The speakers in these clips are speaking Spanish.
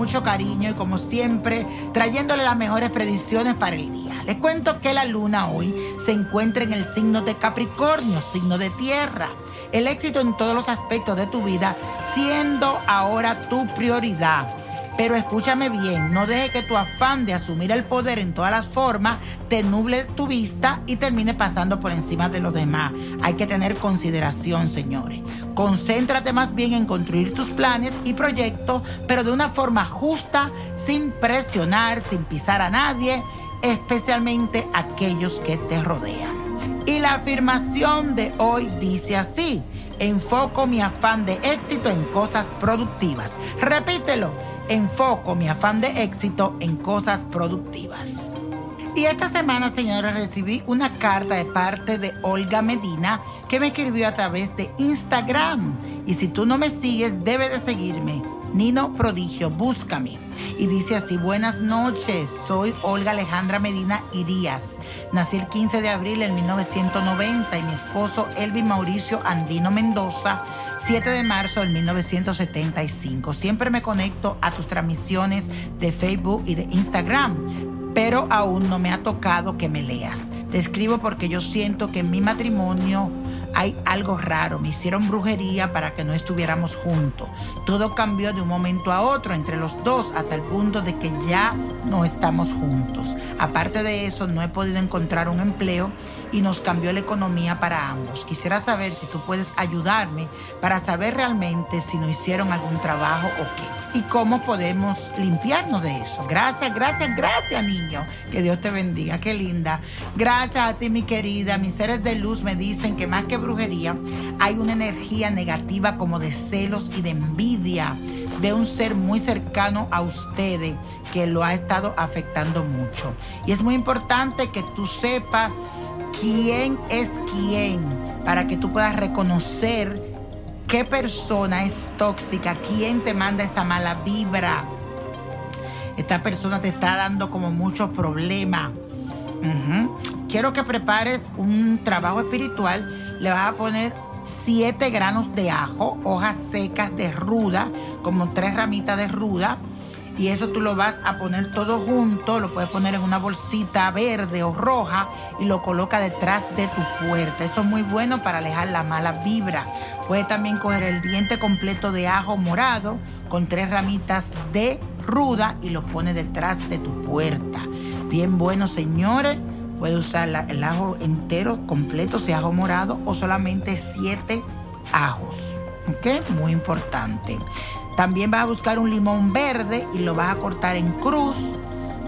Mucho cariño y como siempre, trayéndole las mejores predicciones para el día. Les cuento que la luna hoy se encuentra en el signo de Capricornio, signo de tierra. El éxito en todos los aspectos de tu vida siendo ahora tu prioridad. Pero escúchame bien, no deje que tu afán de asumir el poder en todas las formas te nuble tu vista y termine pasando por encima de los demás. Hay que tener consideración, señores. Concéntrate más bien en construir tus planes y proyectos, pero de una forma justa, sin presionar, sin pisar a nadie, especialmente aquellos que te rodean. Y la afirmación de hoy dice así, enfoco mi afán de éxito en cosas productivas. Repítelo, enfoco mi afán de éxito en cosas productivas. Y esta semana, señores, recibí una carta de parte de Olga Medina que me escribió a través de Instagram. Y si tú no me sigues, debes de seguirme. Nino Prodigio, búscame. Y dice así, buenas noches, soy Olga Alejandra Medina Irías. Nací el 15 de abril de 1990 y mi esposo Elvin Mauricio Andino Mendoza 7 de marzo del 1975. Siempre me conecto a tus transmisiones de Facebook y de Instagram, pero aún no me ha tocado que me leas. Te escribo porque yo siento que en mi matrimonio hay algo raro. Me hicieron brujería para que no estuviéramos juntos. Todo cambió de un momento a otro entre los dos hasta el punto de que ya no estamos juntos. Aparte de eso, no he podido encontrar un empleo y nos cambió la economía para ambos. Quisiera saber si tú puedes ayudarme para saber realmente si nos hicieron algún trabajo o qué. Y cómo podemos limpiarnos de eso. Gracias, gracias, gracias, niño. Que Dios te bendiga. Qué linda. Gracias a ti, mi querida. Mis seres de luz me dicen que más que brujería, hay una energía negativa como de celos y de envidia de un ser muy cercano a ustedes que lo ha estado afectando mucho. Y es muy importante que tú sepas quién es quién para que tú puedas reconocer qué persona es tóxica, quién te manda esa mala vibra. Esta persona te está dando como muchos problemas. Quiero que prepares un trabajo espiritual. Le vas a poner siete granos de ajo, hojas secas de ruda, como tres ramitas de ruda. Y eso tú lo vas a poner todo junto, lo puedes poner en una bolsita verde o roja y lo coloca detrás de tu puerta. Eso es muy bueno para alejar la mala vibra. Puedes también coger el diente completo de ajo morado con tres ramitas de ruda y lo pones detrás de tu puerta. Bien bueno, señores. Puedes usar el ajo entero, completo, si ajo morado, o solamente siete ajos. ¿Ok? Muy importante. También vas a buscar un limón verde y lo vas a cortar en cruz.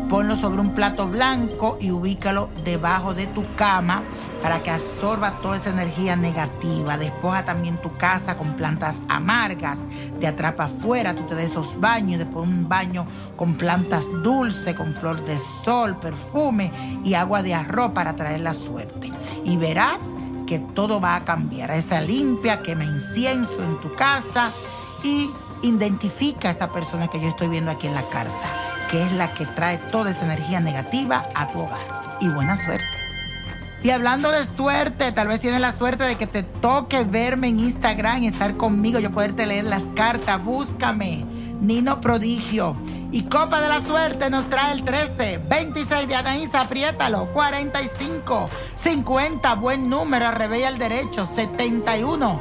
Ponlo sobre un plato blanco y ubícalo debajo de tu cama para que absorba toda esa energía negativa. Despoja también tu casa con plantas amargas. Te atrapa afuera, tú te des esos baños, después un baño con plantas dulces, con flor de sol, perfume y agua de arroz para traer la suerte. Y verás que todo va a cambiar. Esa limpia, quema incienso en tu casa y identifica a esa persona que yo estoy viendo aquí en la carta, que es la que trae toda esa energía negativa a tu hogar. Y buena suerte. Y hablando de suerte, tal vez tienes la suerte de que te toque verme en Instagram y estar conmigo, yo poderte leer las cartas. Búscame, Nino Prodigio. Y Copa de la Suerte nos trae el 13, 26 de Anaísa, apriétalo, 45, 50, buen número, arrebella al derecho, 71,